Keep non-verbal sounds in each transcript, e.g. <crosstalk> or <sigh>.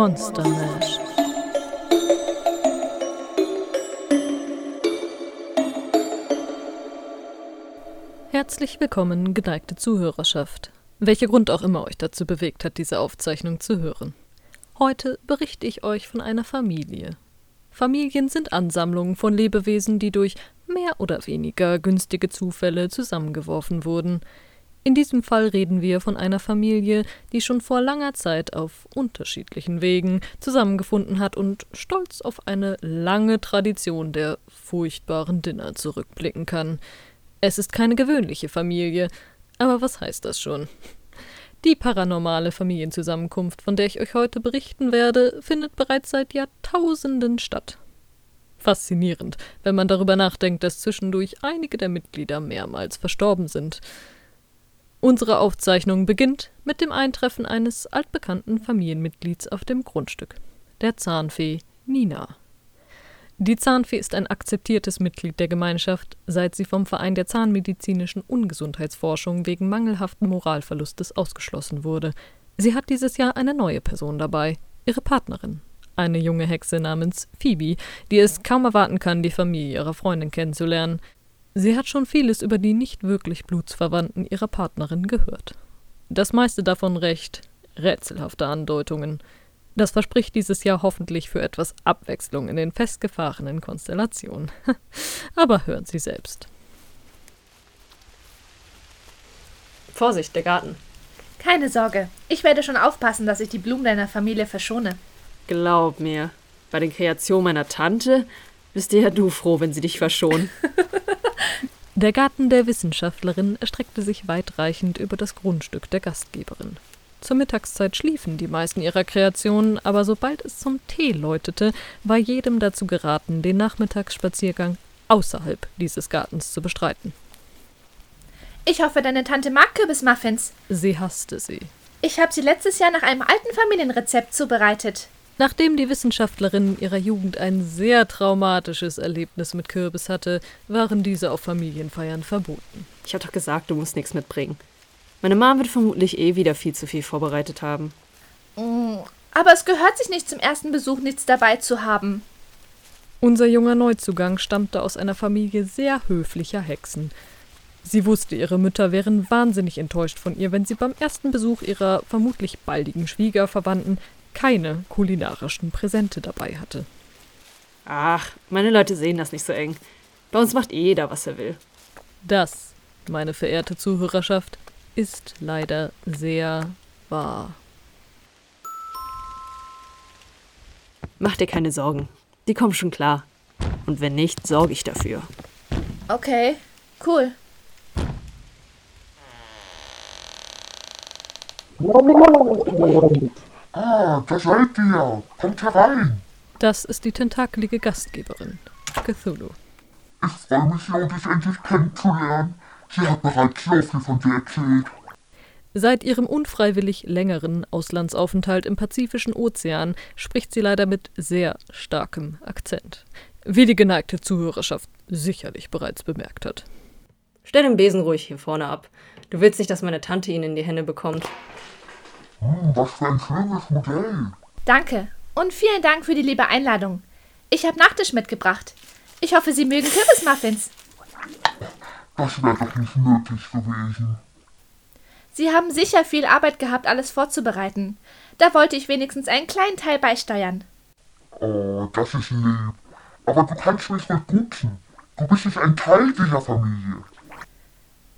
Monster Mash. Herzlich willkommen, geneigte Zuhörerschaft. Welcher Grund auch immer euch dazu bewegt hat, diese Aufzeichnung zu hören. Heute berichte ich euch von einer Familie. Familien sind Ansammlungen von Lebewesen, die durch mehr oder weniger günstige Zufälle zusammengeworfen wurden. In diesem Fall reden wir von einer Familie, die schon vor langer Zeit auf unterschiedlichen Wegen zusammengefunden hat und stolz auf eine lange Tradition der furchtbaren Dinner zurückblicken kann. Es ist keine gewöhnliche Familie, aber was heißt das schon? Die paranormale Familienzusammenkunft, von der ich euch heute berichten werde, findet bereits seit Jahrtausenden statt. Faszinierend, wenn man darüber nachdenkt, dass zwischendurch einige der Mitglieder mehrmals verstorben sind. Unsere Aufzeichnung beginnt mit dem Eintreffen eines altbekannten Familienmitglieds auf dem Grundstück, der Zahnfee Nina. Die Zahnfee ist ein akzeptiertes Mitglied der Gemeinschaft, seit sie vom Verein der zahnmedizinischen Ungesundheitsforschung wegen mangelhaften Moralverlustes ausgeschlossen wurde. Sie hat dieses Jahr eine neue Person dabei, ihre Partnerin, eine junge Hexe namens Phoebe, die es kaum erwarten kann, die Familie ihrer Freundin kennenzulernen. Sie hat schon vieles über die nicht wirklich Blutsverwandten ihrer Partnerin gehört. Das meiste davon recht rätselhafte Andeutungen. Das verspricht dieses Jahr hoffentlich für etwas Abwechslung in den festgefahrenen Konstellationen. <laughs> Aber hören Sie selbst. Vorsicht, der Garten. Keine Sorge, ich werde schon aufpassen, dass ich die Blumen deiner Familie verschone. Glaub mir, bei den Kreationen meiner Tante bist ja du froh, wenn sie dich verschonen. <laughs> Der Garten der Wissenschaftlerin erstreckte sich weitreichend über das Grundstück der Gastgeberin. Zur Mittagszeit schliefen die meisten ihrer Kreationen, aber sobald es zum Tee läutete, war jedem dazu geraten, den Nachmittagsspaziergang außerhalb dieses Gartens zu bestreiten. Ich hoffe, deine Tante mag Kürbismuffins. Sie hasste sie. Ich habe sie letztes Jahr nach einem alten Familienrezept zubereitet. Nachdem die Wissenschaftlerin in ihrer Jugend ein sehr traumatisches Erlebnis mit Kürbis hatte, waren diese auf Familienfeiern verboten. Ich hab doch gesagt, du musst nichts mitbringen. Meine Mom wird vermutlich eh wieder viel zu viel vorbereitet haben. Mm, aber es gehört sich nicht zum ersten Besuch, nichts dabei zu haben. Unser junger Neuzugang stammte aus einer Familie sehr höflicher Hexen. Sie wusste, ihre Mütter wären wahnsinnig enttäuscht von ihr, wenn sie beim ersten Besuch ihrer vermutlich baldigen Schwiegerverwandten keine kulinarischen Präsente dabei hatte. Ach, meine Leute sehen das nicht so eng. Bei uns macht eh jeder, was er will. Das, meine verehrte Zuhörerschaft, ist leider sehr wahr. Mach dir keine Sorgen. Die kommen schon klar. Und wenn nicht, sorge ich dafür. Okay, cool. <laughs> Ah, da seid ihr. Kommt herein. Das ist die tentakelige Gastgeberin, Cthulhu. Ich freue mich sehr, dich endlich kennenzulernen. Sie hat bereits so viel von dir erzählt. Seit ihrem unfreiwillig längeren Auslandsaufenthalt im Pazifischen Ozean spricht sie leider mit sehr starkem Akzent, wie die geneigte Zuhörerschaft sicherlich bereits bemerkt hat. Stell den Besen ruhig hier vorne ab. Du willst nicht, dass meine Tante ihn in die Hände bekommt. Hm, was für ein schönes Modell. Danke. Und vielen Dank für die liebe Einladung. Ich habe Nachtisch mitgebracht. Ich hoffe, Sie mögen Kürbismuffins. Das wäre doch nicht möglich gewesen. Sie haben sicher viel Arbeit gehabt, alles vorzubereiten. Da wollte ich wenigstens einen kleinen Teil beisteuern. Oh, das ist lieb. Aber du kannst mich ruhig duzen. Du bist nicht ein Teil dieser Familie.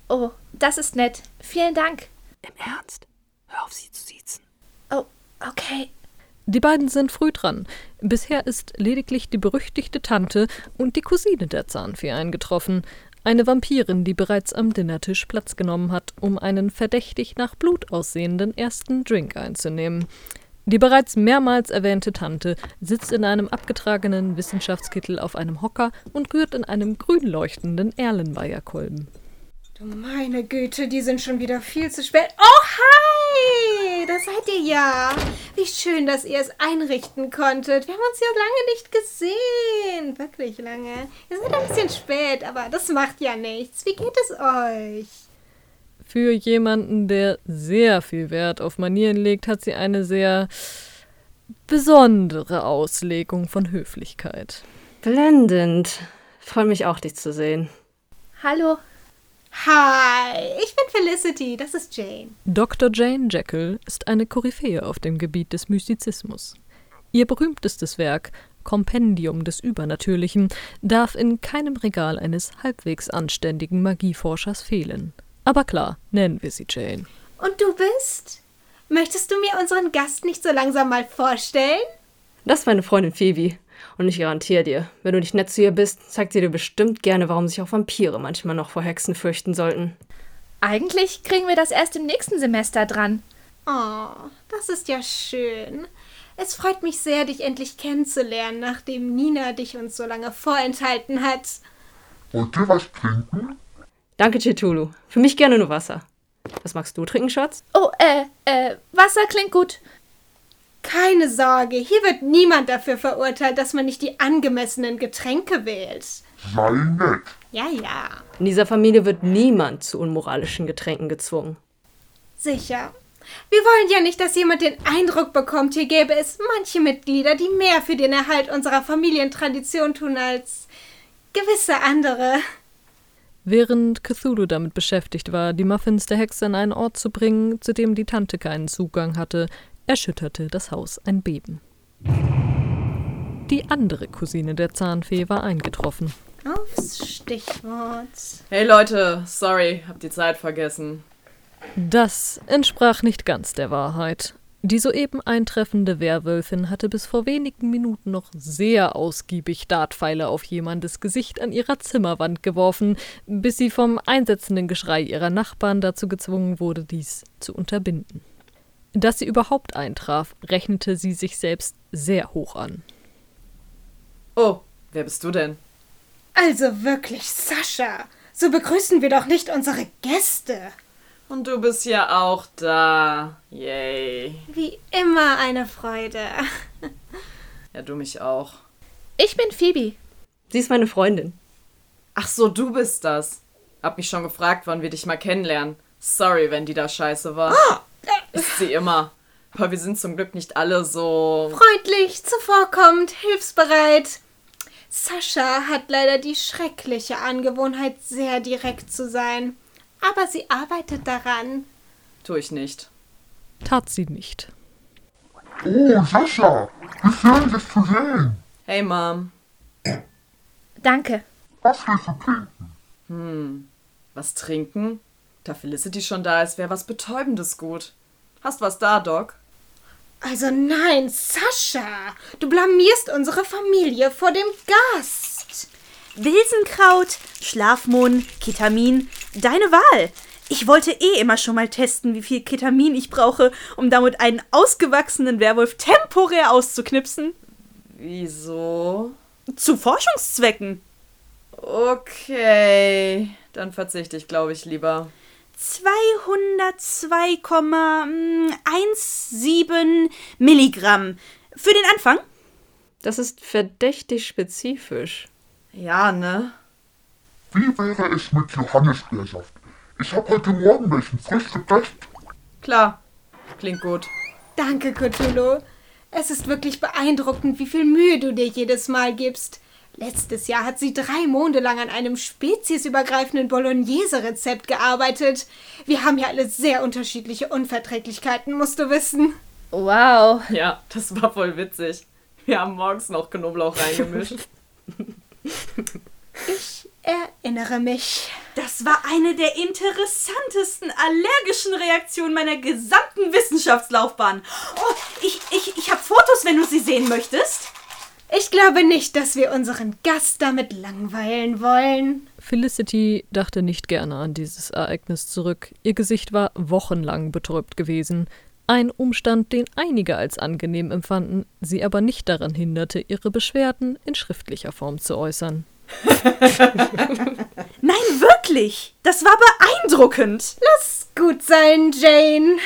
Oh, das ist nett. Vielen Dank. Im Ernst? Hör auf, sie zu siezen. Oh, okay. Die beiden sind früh dran. Bisher ist lediglich die berüchtigte Tante und die Cousine der Zahnfee eingetroffen. Eine Vampirin, die bereits am Dinnertisch Platz genommen hat, um einen verdächtig nach Blut aussehenden ersten Drink einzunehmen. Die bereits mehrmals erwähnte Tante sitzt in einem abgetragenen Wissenschaftskittel auf einem Hocker und rührt in einem grün leuchtenden Erlenmeierkolben. Du meine Güte, die sind schon wieder viel zu spät. Oh, hi! Da seid ihr ja. Wie schön, dass ihr es einrichten konntet. Wir haben uns ja lange nicht gesehen. Wirklich lange. Ihr seid ein bisschen spät, aber das macht ja nichts. Wie geht es euch? Für jemanden, der sehr viel Wert auf Manieren legt, hat sie eine sehr besondere Auslegung von Höflichkeit. Blendend. Freue mich auch, dich zu sehen. Hallo. Hi, ich bin Felicity, das ist Jane. Dr. Jane Jekyll ist eine Koryphäe auf dem Gebiet des Mystizismus. Ihr berühmtestes Werk, Kompendium des Übernatürlichen, darf in keinem Regal eines halbwegs anständigen Magieforschers fehlen. Aber klar, nennen wir sie Jane. Und du bist? Möchtest du mir unseren Gast nicht so langsam mal vorstellen? Das ist meine Freundin Phoebe. Und ich garantiere dir, wenn du nicht nett zu ihr bist, zeigt sie dir bestimmt gerne, warum sich auch Vampire manchmal noch vor Hexen fürchten sollten. Eigentlich kriegen wir das erst im nächsten Semester dran. Oh, das ist ja schön. Es freut mich sehr, dich endlich kennenzulernen, nachdem Nina dich uns so lange vorenthalten hat. Wollt ihr was trinken? Danke, Cthulhu. Für mich gerne nur Wasser. Was magst du trinken, Schatz? Oh, äh, äh, Wasser klingt gut. Keine Sorge, hier wird niemand dafür verurteilt, dass man nicht die angemessenen Getränke wählt. Sei nett. Ja, ja, In dieser Familie wird niemand zu unmoralischen Getränken gezwungen. sicher. Wir wollen ja nicht, dass jemand den Eindruck bekommt, hier gäbe es manche Mitglieder, die mehr für den Erhalt unserer Familientradition tun als gewisse andere. Während Cthulhu damit beschäftigt war, die Muffins der Hexe an einen Ort zu bringen, zu dem die Tante keinen Zugang hatte, erschütterte das Haus ein Beben. Die andere Cousine der Zahnfee war eingetroffen. Aufs Stichwort. Hey Leute, sorry, hab die Zeit vergessen. Das entsprach nicht ganz der Wahrheit. Die soeben eintreffende Werwölfin hatte bis vor wenigen Minuten noch sehr ausgiebig Dartpfeile auf jemandes Gesicht an ihrer Zimmerwand geworfen, bis sie vom einsetzenden Geschrei ihrer Nachbarn dazu gezwungen wurde, dies zu unterbinden. Dass sie überhaupt eintraf, rechnete sie sich selbst sehr hoch an. Oh, wer bist du denn? Also wirklich, Sascha. So begrüßen wir doch nicht unsere Gäste. Und du bist ja auch da. Yay. Wie immer eine Freude. Ja, du mich auch. Ich bin Phoebe. Sie ist meine Freundin. Ach so, du bist das. Hab mich schon gefragt, wann wir dich mal kennenlernen. Sorry, wenn die da scheiße war. Ist sie immer. Aber wir sind zum Glück nicht alle so. Freundlich, zuvorkommend, hilfsbereit. Sascha hat leider die schreckliche Angewohnheit, sehr direkt zu sein. Aber sie arbeitet daran. Tu ich nicht. Tat sie nicht. Oh, Sascha, wie schön, dich zu sehen. Hey Mom, Danke. Was willst du trinken? was trinken? Da Felicity schon da ist, wäre was Betäubendes gut. Hast was da, Doc? Also nein, Sascha, du blamierst unsere Familie vor dem Gast. Wilsenkraut, Schlafmohn, Ketamin, deine Wahl. Ich wollte eh immer schon mal testen, wie viel Ketamin ich brauche, um damit einen ausgewachsenen Werwolf temporär auszuknipsen. Wieso? Zu Forschungszwecken. Okay, dann verzichte ich, glaube ich, lieber. 202,17 Milligramm. Für den Anfang? Das ist verdächtig spezifisch. Ja, ne? Wie wäre es mit Johannisbeersaft? Ich habe heute Morgen welchen frisch gepresst. Klar. Klingt gut. Danke, Cthulhu. Es ist wirklich beeindruckend, wie viel Mühe du dir jedes Mal gibst. Letztes Jahr hat sie drei Monde lang an einem speziesübergreifenden Bolognese-Rezept gearbeitet. Wir haben ja alle sehr unterschiedliche Unverträglichkeiten, musst du wissen. Wow. Ja, das war voll witzig. Wir haben morgens noch Knoblauch reingemischt. <laughs> Ich erinnere mich. Das war eine der interessantesten allergischen Reaktionen meiner gesamten Wissenschaftslaufbahn. Oh, ich, ich, ich habe Fotos, wenn du sie sehen möchtest. Ich glaube nicht, dass wir unseren Gast damit langweilen wollen. Felicity dachte nicht gerne an dieses Ereignis zurück. Ihr Gesicht war wochenlang betäubt gewesen. Ein Umstand, den einige als angenehm empfanden, sie aber nicht daran hinderte, ihre Beschwerden in schriftlicher Form zu äußern. <laughs> Nein, wirklich. Das war beeindruckend. Lass gut sein, Jane.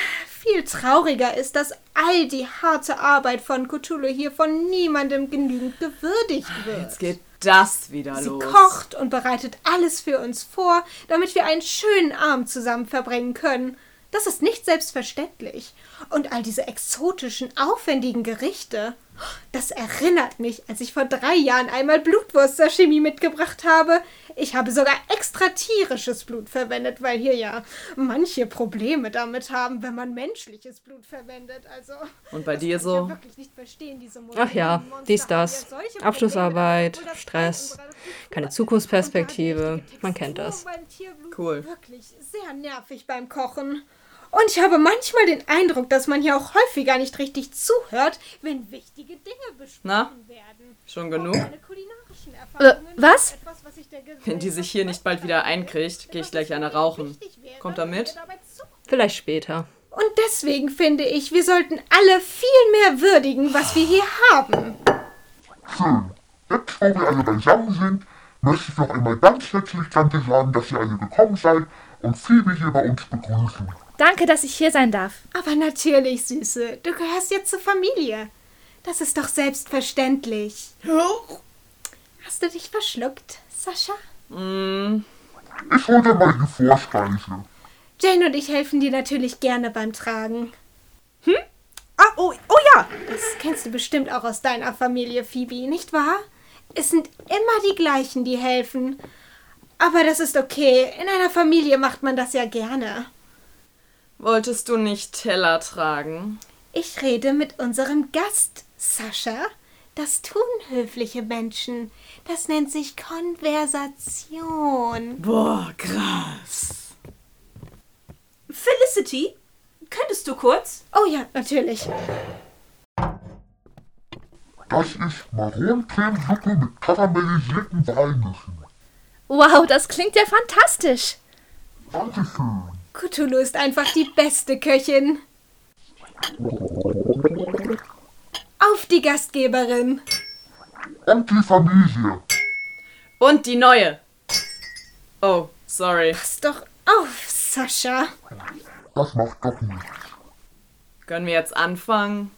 Viel trauriger ist, dass all die harte Arbeit von Cthulhu hier von niemandem genügend gewürdigt wird. Jetzt geht das wieder Sie los. kocht und bereitet alles für uns vor, damit wir einen schönen Abend zusammen verbringen können. Das ist nicht selbstverständlich. Und all diese exotischen, aufwendigen Gerichte. Das erinnert mich, als ich vor drei Jahren einmal Blutwurst-Sashimi mitgebracht habe. Ich habe sogar extra tierisches Blut verwendet, weil hier ja manche Probleme damit haben, wenn man menschliches Blut verwendet. Also. Und bei dir so? Ach ja, dies, das. Abschlussarbeit, Stress, keine Zukunftsperspektive. Man kennt das. Cool. Wirklich sehr nervig beim Kochen. Und ich habe manchmal den Eindruck, dass man hier auch häufiger nicht richtig zuhört, wenn wichtige Dinge besprochen Na? werden. Schon genug? Erfahrungen was? sind etwas, was ich der Wenn <laughs> die sich hier nicht bald wieder einkriegt, gehe ich gleich eine rauchen. Kommt er mit? Vielleicht später. Und deswegen finde ich, wir sollten alle viel mehr würdigen, was wir hier haben. Schön. Jetzt, wo wir alle beisammen sind, möchte ich noch einmal ganz herzlich Danke sagen, dass ihr alle gekommen seid und Phoebe hier bei uns begrüßen. Danke, dass ich hier sein darf. Aber natürlich, Süße, du gehörst jetzt zur Familie. Das ist doch selbstverständlich. Hast du dich verschluckt, Sascha? Ich hol dir mal die Vorspeise. Jane und ich helfen dir natürlich gerne beim Tragen. Ah, oh, oh ja. Das kennst du bestimmt auch aus deiner Familie, Phoebe, nicht wahr? Es sind immer die gleichen, die helfen. Aber das ist okay. In einer Familie macht man das ja gerne. Wolltest du nicht Teller tragen? Ich rede mit unserem Gast, Sascha. Das tun höfliche Menschen. Das nennt sich Konversation. Boah, krass. Felicity, könntest du kurz? Oh ja, natürlich. Das ist Maronencremesuppe mit karamellisierten Walnüssen. Wow, das klingt ja fantastisch. Dankeschön. Cthulhu ist einfach die beste Köchin. Auf die Gastgeberin. Und die Familie. Und die neue. Oh, sorry. Pass doch auf, Sascha. Das macht doch nichts. Können wir jetzt anfangen?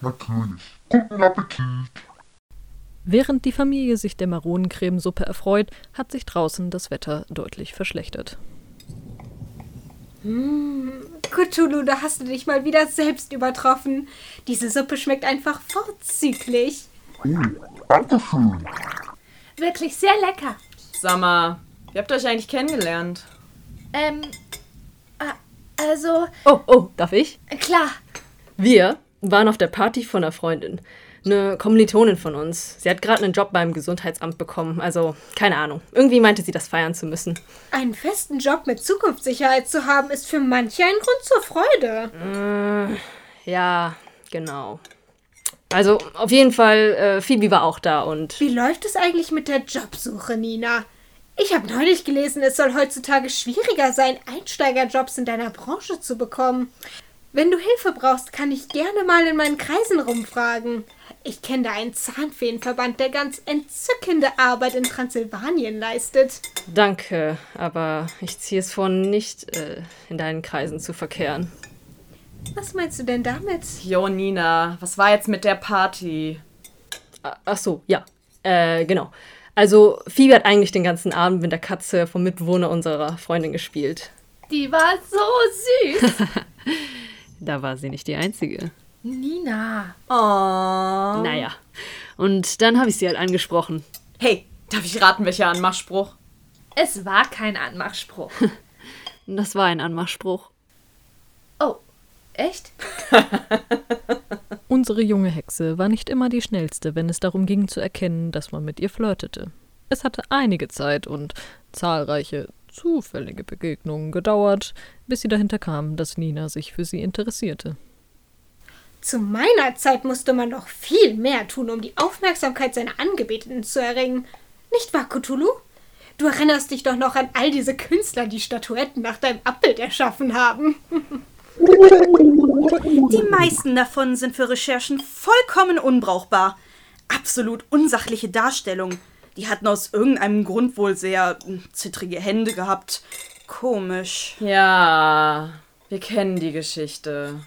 Natürlich. Guten Appetit. Während die Familie sich der Maronencremesuppe erfreut, hat sich draußen das Wetter deutlich verschlechtert. Cthulhu, da hast du dich mal wieder selbst übertroffen. Diese Suppe schmeckt einfach vorzüglich. Oh, Dankeschön. Wirklich sehr lecker. Sag mal, wie habt ihr euch eigentlich kennengelernt? Ähm, ah, also, Oh, oh, darf ich? klar. Wir waren auf der Party von einer Freundin. Eine Kommilitonin von uns. Sie hat gerade einen Job beim Gesundheitsamt bekommen. Also, keine Ahnung. Irgendwie meinte sie, das feiern zu müssen. Einen festen Job mit Zukunftssicherheit zu haben, ist für manche ein Grund zur Freude. Ja, genau. Also, auf jeden Fall, äh, Phoebe war auch da und Wie läuft es eigentlich mit der Jobsuche, Nina? Ich habe neulich gelesen, es soll heutzutage schwieriger sein, Einsteigerjobs in deiner Branche zu bekommen. Wenn du Hilfe brauchst, kann ich gerne mal in meinen Kreisen rumfragen. Ich kenne da einen Zahnfeenverband, der ganz entzückende Arbeit in Transsilvanien leistet. danke, aber ich ziehe es vor, nicht äh, in deinen Kreisen zu verkehren. Was meinst du denn damit? Jo, Nina, was war jetzt mit der Party? A- Ach so, ja. Äh, genau. Also, Phoebe hat eigentlich den ganzen Abend mit der Katze vom Mitbewohner unserer Freundin gespielt. Die war so süß. <laughs> Da war sie nicht die Einzige. Nina. Oh. Naja. Und dann habe ich sie halt angesprochen. Hey, darf ich raten, welcher Anmachspruch? Es war kein Anmachspruch. <laughs> Das war ein Anmachspruch. Oh, echt? <laughs> Unsere junge Hexe war nicht immer die schnellste, wenn es darum ging zu erkennen, dass man mit ihr flirtete. Es hatte einige Zeit und zahlreiche zufällige Begegnungen gedauert, bis sie dahinter kam, dass Nina sich für sie interessierte. Zu meiner Zeit musste man noch viel mehr tun, um die Aufmerksamkeit seiner Angebeteten zu erringen. Nicht wahr, Cthulhu? Du erinnerst dich doch noch an all diese Künstler, die Statuetten nach deinem Abbild erschaffen haben. <laughs> Die meisten davon sind für Recherchen vollkommen unbrauchbar. Absolut unsachliche Darstellungen. Die hatten aus irgendeinem Grund wohl sehr hm, zittrige Hände gehabt. Komisch. Ja, wir kennen die Geschichte.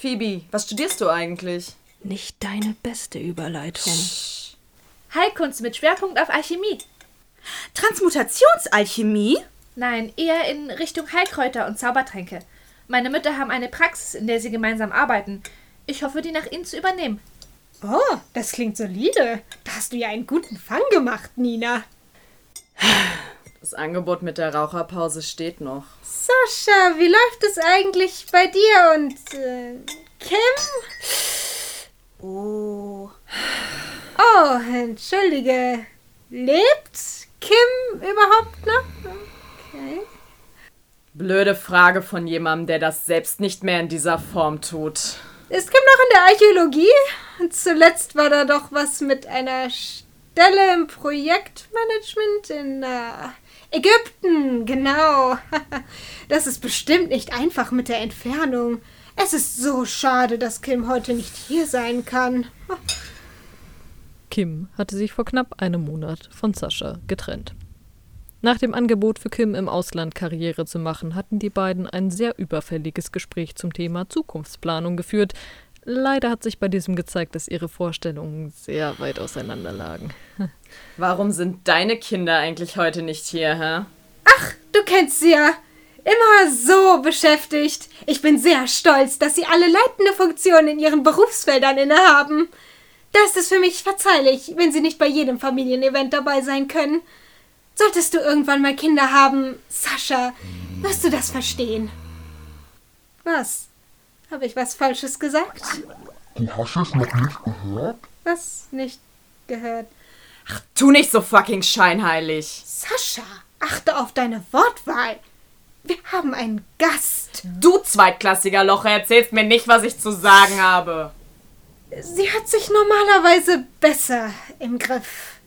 Phoebe, was studierst du eigentlich? Nicht deine beste Überleitung. Heilkunst mit Schwerpunkt auf Alchemie. Transmutationsalchemie? Nein, eher in Richtung Heilkräuter und Zaubertränke. Meine Mütter haben eine Praxis, in der sie gemeinsam arbeiten. Ich hoffe, die nach ihnen zu übernehmen. Oh, das klingt solide. Da hast du ja einen guten Fang gemacht, Nina. Das Angebot mit der Raucherpause steht noch. Sascha, wie läuft es eigentlich bei dir und äh, Kim? Oh. Oh, entschuldige. Lebt Kim überhaupt noch? Okay. Blöde Frage von jemandem, der das selbst nicht mehr in dieser Form tut. Ist Kim noch in der Archäologie? Zuletzt war da doch was mit einer Stelle im Projektmanagement in äh, Ägypten, genau. <laughs> Das ist bestimmt nicht einfach mit der Entfernung. Es ist so schade, dass Kim heute nicht hier sein kann. Kim hatte sich vor knapp einem Monat von Sascha getrennt. Nach dem Angebot für Kim im Ausland Karriere zu machen, hatten die beiden ein sehr überfälliges Gespräch zum Thema Zukunftsplanung geführt. Leider hat sich bei diesem gezeigt, dass ihre Vorstellungen sehr weit auseinander lagen. <laughs> Warum sind deine Kinder eigentlich heute nicht hier, hä? Ach, du kennst sie ja. Immer so beschäftigt. Ich bin sehr stolz, dass sie alle leitende Funktionen in ihren Berufsfeldern innehaben. Da ist es für mich verzeihlich, wenn sie nicht bei jedem Familienevent dabei sein können. Solltest du irgendwann mal Kinder haben, Sascha, wirst du das verstehen. Was? Habe ich was Falsches gesagt? Du hast es noch nicht gehört? Was nicht gehört? Tu nicht so fucking scheinheilig. Sascha, achte auf deine Wortwahl. Wir haben einen Gast. Du zweitklassiger Locher erzählst mir nicht, was ich zu sagen habe. Sie hat sich normalerweise besser im Griff.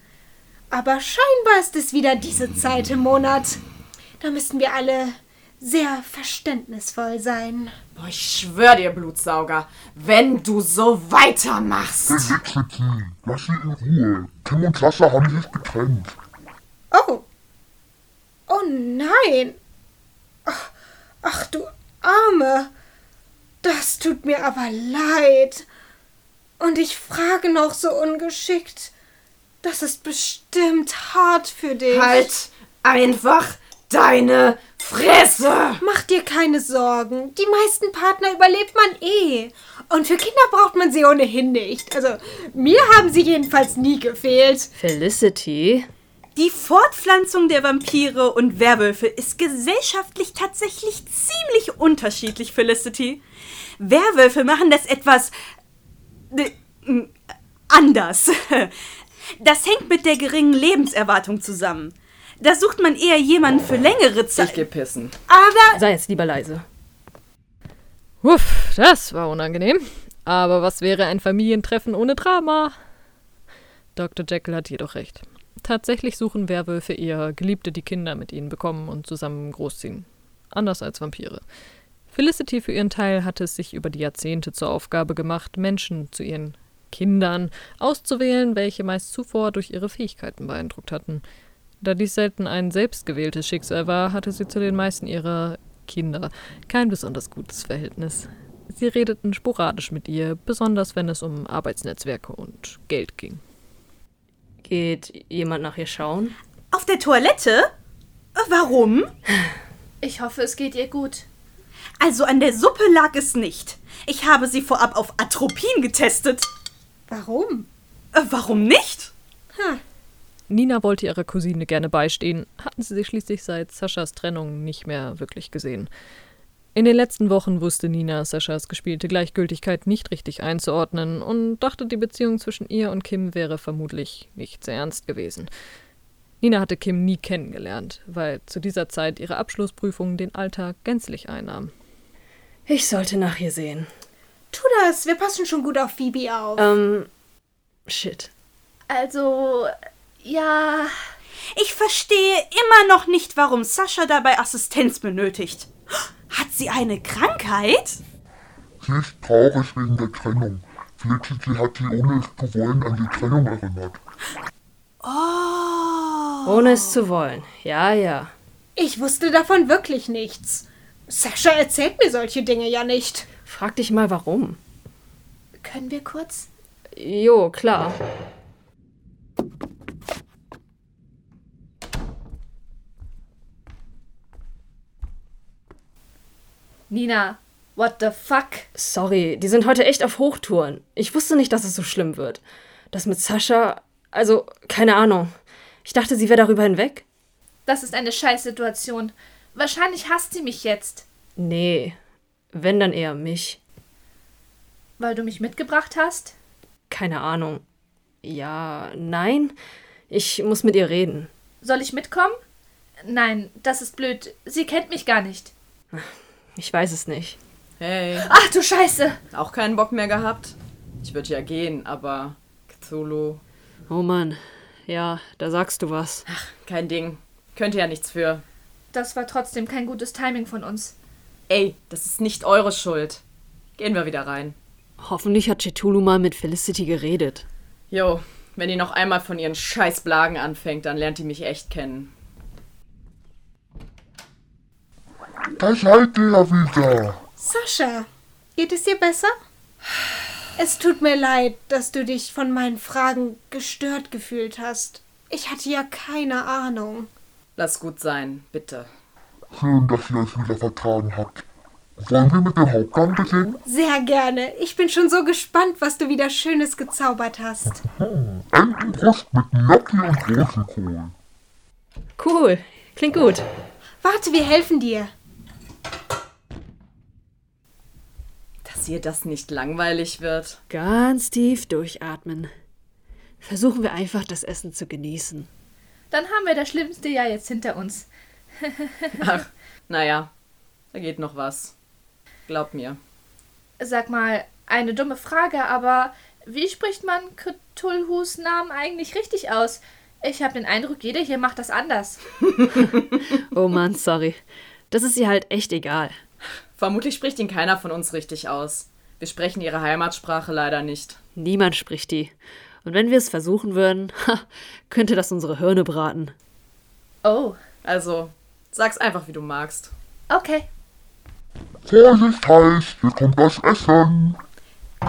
Aber scheinbar ist es wieder diese Zeit im Monat. Da müssen wir alle sehr verständnisvoll sein. Boah, ich schwör dir, Blutsauger, wenn du so weitermachst. Felicity, lass sie in Ruhe. Kim und Sascha haben sich getrennt. Oh. Oh nein. Ach, ach du Arme. Das tut mir aber leid. Und ich frage noch so ungeschickt. Das ist bestimmt hart für dich. Halt einfach deine Fresse! Mach dir keine Sorgen. Die meisten Partner überlebt man eh. Und für Kinder braucht man sie ohnehin nicht. Also, mir haben sie jedenfalls nie gefehlt. Felicity. Die Fortpflanzung der Vampire und Werwölfe ist gesellschaftlich tatsächlich ziemlich unterschiedlich, Felicity. Werwölfe machen das etwas äh, anders. <laughs> Das hängt mit der geringen Lebenserwartung zusammen. Da sucht man eher jemanden für längere Ich Zeit. geh pissen. Aber Sei jetzt lieber leise. Uff, das war unangenehm. Aber was wäre ein Familientreffen ohne Drama? Dr. Jekyll hat jedoch recht. Tatsächlich suchen Werwölfe eher Geliebte, die Kinder mit ihnen bekommen und zusammen großziehen. Anders als Vampire. Felicity für ihren Teil hatte es sich über die Jahrzehnte zur Aufgabe gemacht, Menschen zu ihren Kindern auszuwählen, welche meist zuvor durch ihre Fähigkeiten beeindruckt hatten. Da dies selten ein selbstgewähltes Schicksal war, hatte sie zu den meisten ihrer Kinder kein besonders gutes Verhältnis. Sie redeten sporadisch mit ihr, besonders wenn es um Arbeitsnetzwerke und Geld ging. Geht jemand nach ihr schauen? auf der Toilette? Warum? Ich hoffe, es geht ihr gut. Also an der Suppe lag es nicht. Ich habe sie vorab auf Atropin getestet. Warum? Äh, Warum nicht? Nina wollte ihrer Cousine gerne beistehen, hatten sie sich schließlich seit Saschas Trennung nicht mehr wirklich gesehen. In den letzten Wochen wusste Nina Saschas gespielte Gleichgültigkeit nicht richtig einzuordnen und dachte, die Beziehung zwischen ihr und Kim wäre vermutlich nicht sehr ernst gewesen. Nina hatte Kim nie kennengelernt, weil zu dieser Zeit ihre Abschlussprüfung den Alltag gänzlich einnahm. Ich sollte nach ihr sehen. Tu das, wir passen schon gut auf Phoebe auf. Ähm, shit. Also, ja, Ich verstehe immer noch nicht, warum Sascha dabei Assistenz benötigt. Hat sie eine Krankheit? Sie ist traurig wegen der Trennung. Felicity hat sie ohne es zu wollen an die Trennung erinnert. Oh. Ohne es zu wollen. Ja, ja. Ich wusste davon wirklich nichts. Sascha erzählt mir solche Dinge ja nicht. Frag dich mal, warum. können wir kurz? Jo, klar. Nina, what the fuck? Sorry, die sind heute echt auf Hochtouren. Ich wusste nicht, dass es so schlimm wird. Das mit Sascha, also, keine Ahnung. Ich dachte, sie wäre darüber hinweg. Das ist eine Scheißsituation. Wahrscheinlich hasst sie mich jetzt, Nee, wenn dann eher mich. weil du mich mitgebracht hast. Keine Ahnung. Ja, nein. Ich muss mit ihr reden. Soll ich mitkommen? Nein, das ist blöd. Sie kennt mich gar nicht. Ich weiß es nicht. Hey, Ach du Scheiße! auch keinen Bock mehr gehabt? Ich würde ja gehen, aber Cthulhu, Oh Mann. Ja, da sagst du was. kein Ding. Könnte ja nichts für. Das war trotzdem kein gutes Timing von uns. Ey, das ist nicht eure Schuld. Gehen wir wieder rein. Hoffentlich hat Cthulhu mal mit Felicity geredet. Jo, wenn die noch einmal von ihren scheiß Blagen anfängt, dann lernt die mich echt kennen. Da seid ihr ja wieder. Sascha, geht es dir besser? Es tut mir leid, dass du dich von meinen Fragen gestört gefühlt hast. Ich hatte ja keine Ahnung. Lass gut sein, bitte. Schön, dass ihr euch wieder vertragen habt. Wollen wir mit dem Hauptgang beginnen? Sehr gerne. Ich bin schon so gespannt, was du wieder Schönes gezaubert hast. <laughs> Entenbrust mit Gnocchi und Rosenkohl. Cool. Klingt gut. Warte, wir helfen dir. Dass ihr das nicht langweilig wird. Ganz tief durchatmen. Versuchen wir einfach, das Essen zu genießen. Dann haben wir das schlimmste Jahr jetzt hinter uns. <laughs> Ach, naja, da geht noch was. Glaub mir. Sag mal, eine dumme Frage, aber wie spricht man Cthulhus Namen eigentlich richtig aus? Ich habe den Eindruck, jeder hier macht das anders. <laughs> Oh Mann, sorry. Das ist ihr halt echt egal. Vermutlich spricht ihn keiner von uns richtig aus. Wir sprechen ihre Heimatsprache leider nicht. Niemand spricht die. Und wenn wir es versuchen würden, ha, <laughs> könnte das unsere Hirne braten. Oh, Also, sag's einfach, wie du magst. okay. Vorsicht heiß, hier kommt das Essen.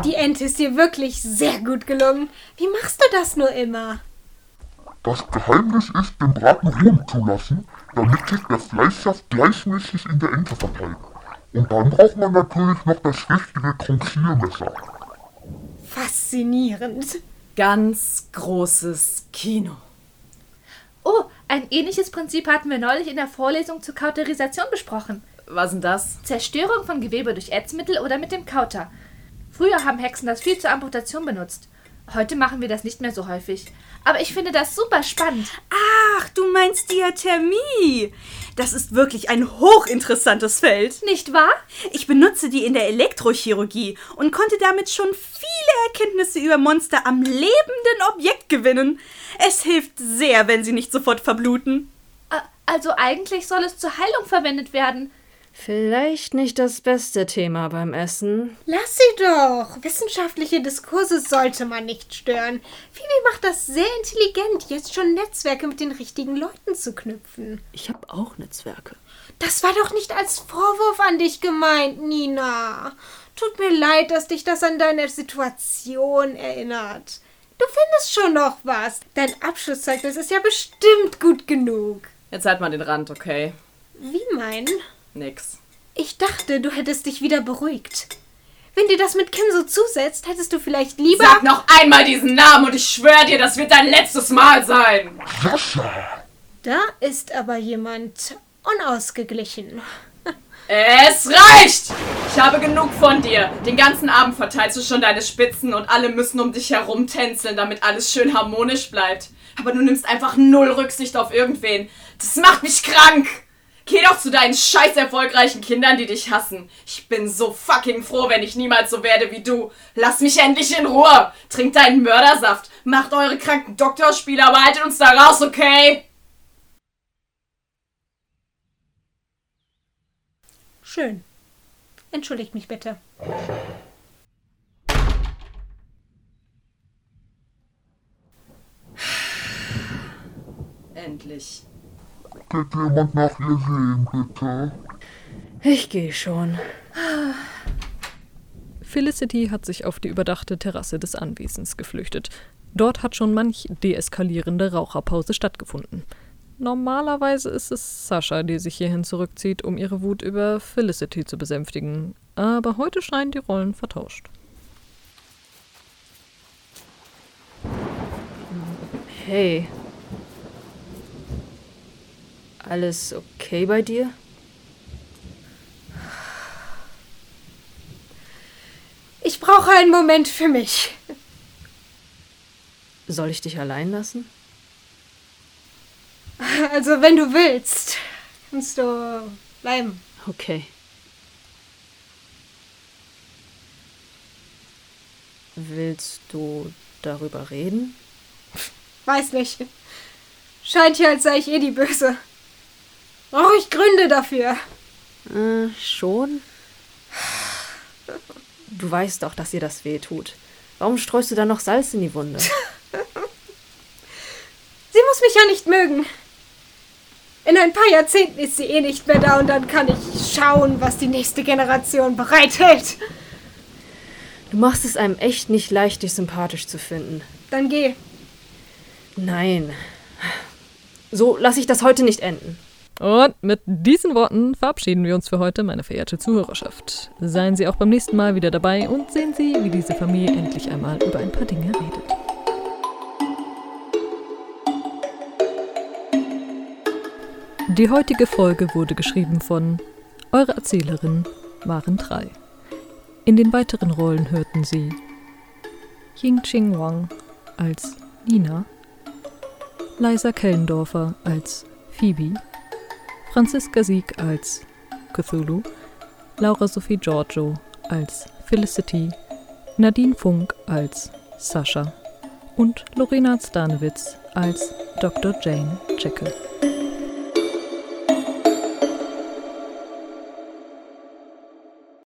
Die Ente ist dir wirklich sehr gut gelungen. Wie machst du das nur immer? Das Geheimnis ist, den Braten ruhen zu lassen, damit sich der Fleischsaft gleichmäßig in der Ente verteilt. Und dann braucht man natürlich noch das richtige Kronkiermesser. Faszinierend. Ganz großes Kino. Oh, ein ähnliches Prinzip hatten wir neulich in der Vorlesung zur Kauterisation besprochen. Was denn das? Zerstörung von Gewebe durch Ätzmittel oder mit dem Kauter. Früher haben Hexen das viel zur Amputation benutzt. Heute machen wir das nicht mehr so häufig. Aber ich finde das super spannend. Ach, du meinst Diathermie. Das ist wirklich ein hochinteressantes Feld. Nicht wahr? Ich benutze die in der Elektrochirurgie und konnte damit schon viele Erkenntnisse über Monster am lebenden Objekt gewinnen. Es hilft sehr, wenn sie nicht sofort verbluten. Ä- Also eigentlich soll es zur Heilung verwendet werden. Vielleicht nicht das beste Thema beim Essen. Lass sie doch. Wissenschaftliche Diskurse sollte man nicht stören. Phoebe macht das sehr intelligent, jetzt schon Netzwerke mit den richtigen Leuten zu knüpfen. Ich habe auch Netzwerke. Das war doch nicht als Vorwurf an dich gemeint, Nina. Tut mir leid, dass dich das an deine Situation erinnert. Du findest schon noch was. Dein Abschlusszeugnis ist ja bestimmt gut genug. Jetzt halt mal den Rand, okay? Wie mein? Nix. Ich dachte, du hättest dich wieder beruhigt. Wenn dir das mit Kim so zusetzt, hättest du vielleicht lieber. Sag noch einmal diesen Namen und ich schwöre dir, das wird dein letztes Mal sein. Da ist aber jemand unausgeglichen. Es reicht! Ich habe genug von dir. Den ganzen Abend verteilst du schon deine Spitzen und alle müssen um dich herum tänzeln, damit alles schön harmonisch bleibt. Aber du nimmst einfach null Rücksicht auf irgendwen. Das macht mich krank! Geh doch zu deinen scheiß erfolgreichen Kindern, die dich hassen. Ich bin so fucking froh, wenn ich niemals so werde wie du. Lass mich endlich in Ruhe. Trinkt deinen Mördersaft. Macht eure kranken Doktorspiele, aber haltet uns da raus, okay? Schön. Entschuldigt mich bitte. Endlich. Geht jemand nach ihr sehen, bitte? Ich gehe schon. Felicity hat sich auf die überdachte Terrasse des Anwesens geflüchtet. Dort hat schon manch deeskalierende Raucherpause stattgefunden. Normalerweise ist es Sascha, die sich hierhin zurückzieht, um ihre Wut über Felicity zu besänftigen. Aber heute scheinen die Rollen vertauscht. Hey. Alles okay bei dir? Ich brauche einen Moment für mich. Soll ich dich allein lassen? Also, wenn du willst, kannst du bleiben. Okay. Willst du darüber reden? Weiß nicht. Scheint ja, als sei ich eh die Böse. Brauche ich Gründe dafür? Äh, schon? Du weißt doch, dass dir das weh tut. Warum streust du dann noch Salz in die Wunde? <laughs> Sie muss mich ja nicht mögen. In ein paar Jahrzehnten ist sie eh nicht mehr da und dann kann ich schauen, was die nächste Generation bereithält. Du machst es einem echt nicht leicht, dich sympathisch zu finden. Dann geh. Nein. So lasse ich das heute nicht enden. Und mit diesen Worten verabschieden wir uns für heute, meine verehrte Zuhörerschaft. Seien Sie auch beim nächsten Mal wieder dabei und sehen Sie, wie diese Familie endlich einmal über ein paar Dinge redet. Die heutige Folge wurde geschrieben von Eure Erzählerin waren drei. In den weiteren Rollen hörten Sie Ying Ching Wang als Nina, Liza Kellendorfer als Phoebe, Franziska Sieg als Cthulhu, Laura Sophie Giorgio als Felicity, Nadine Funk als Sascha und Lorena Stanowitz als Dr. Jane Jekyll.